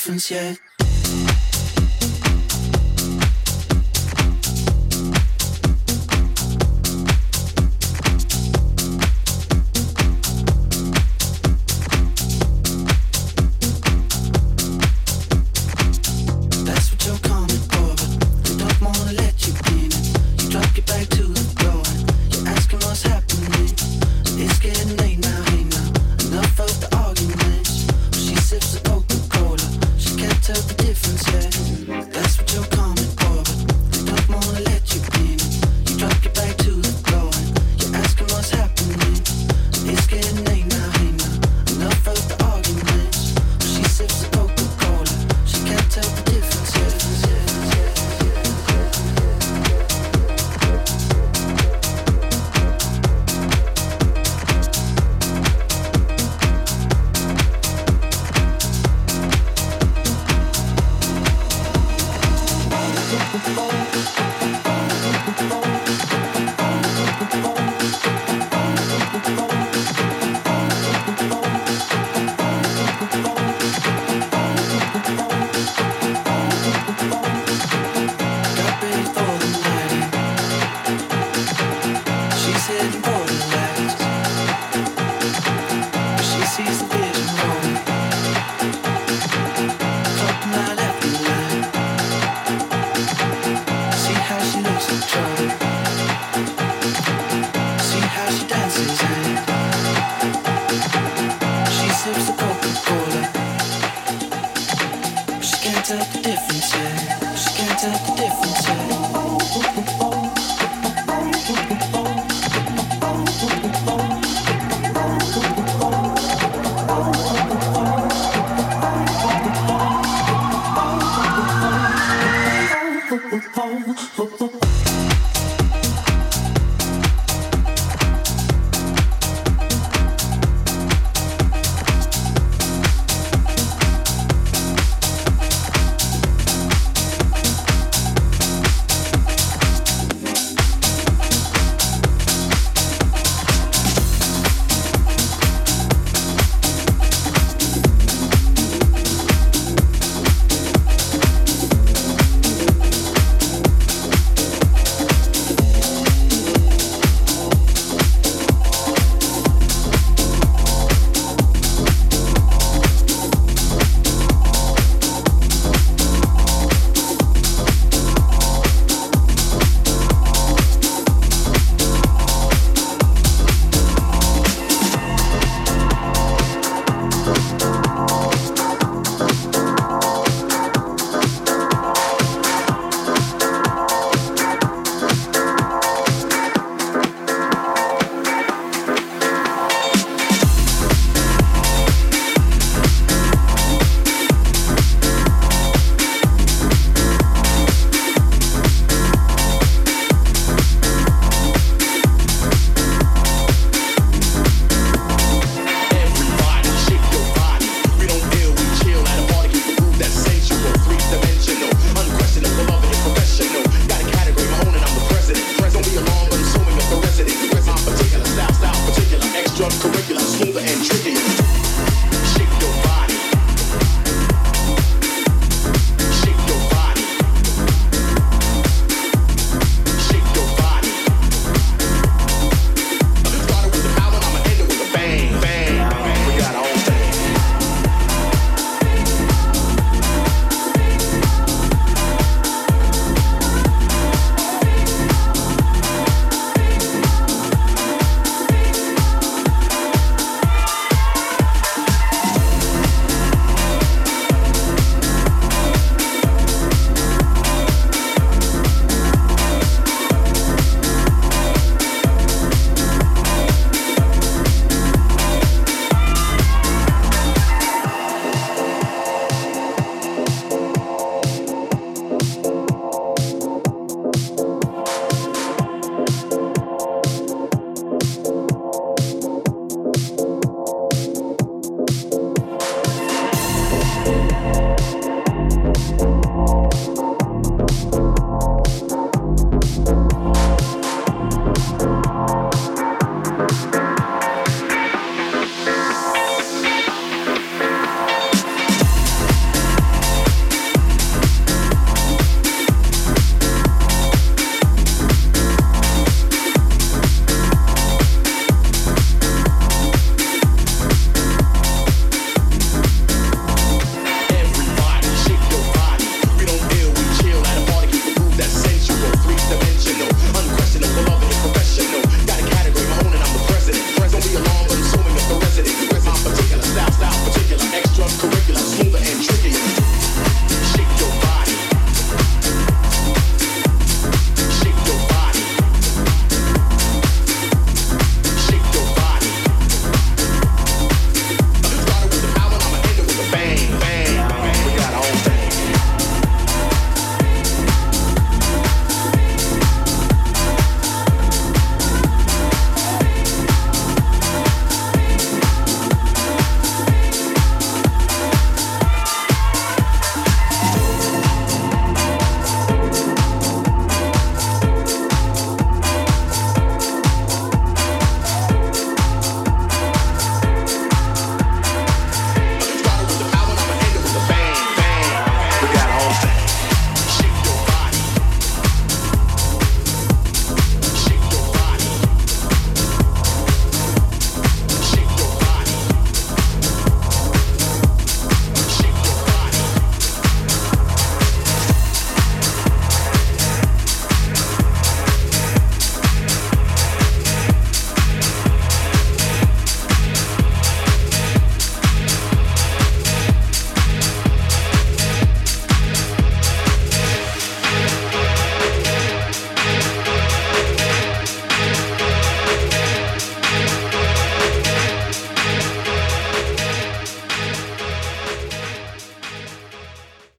分线 tell the difference yet. oh, oh, oh.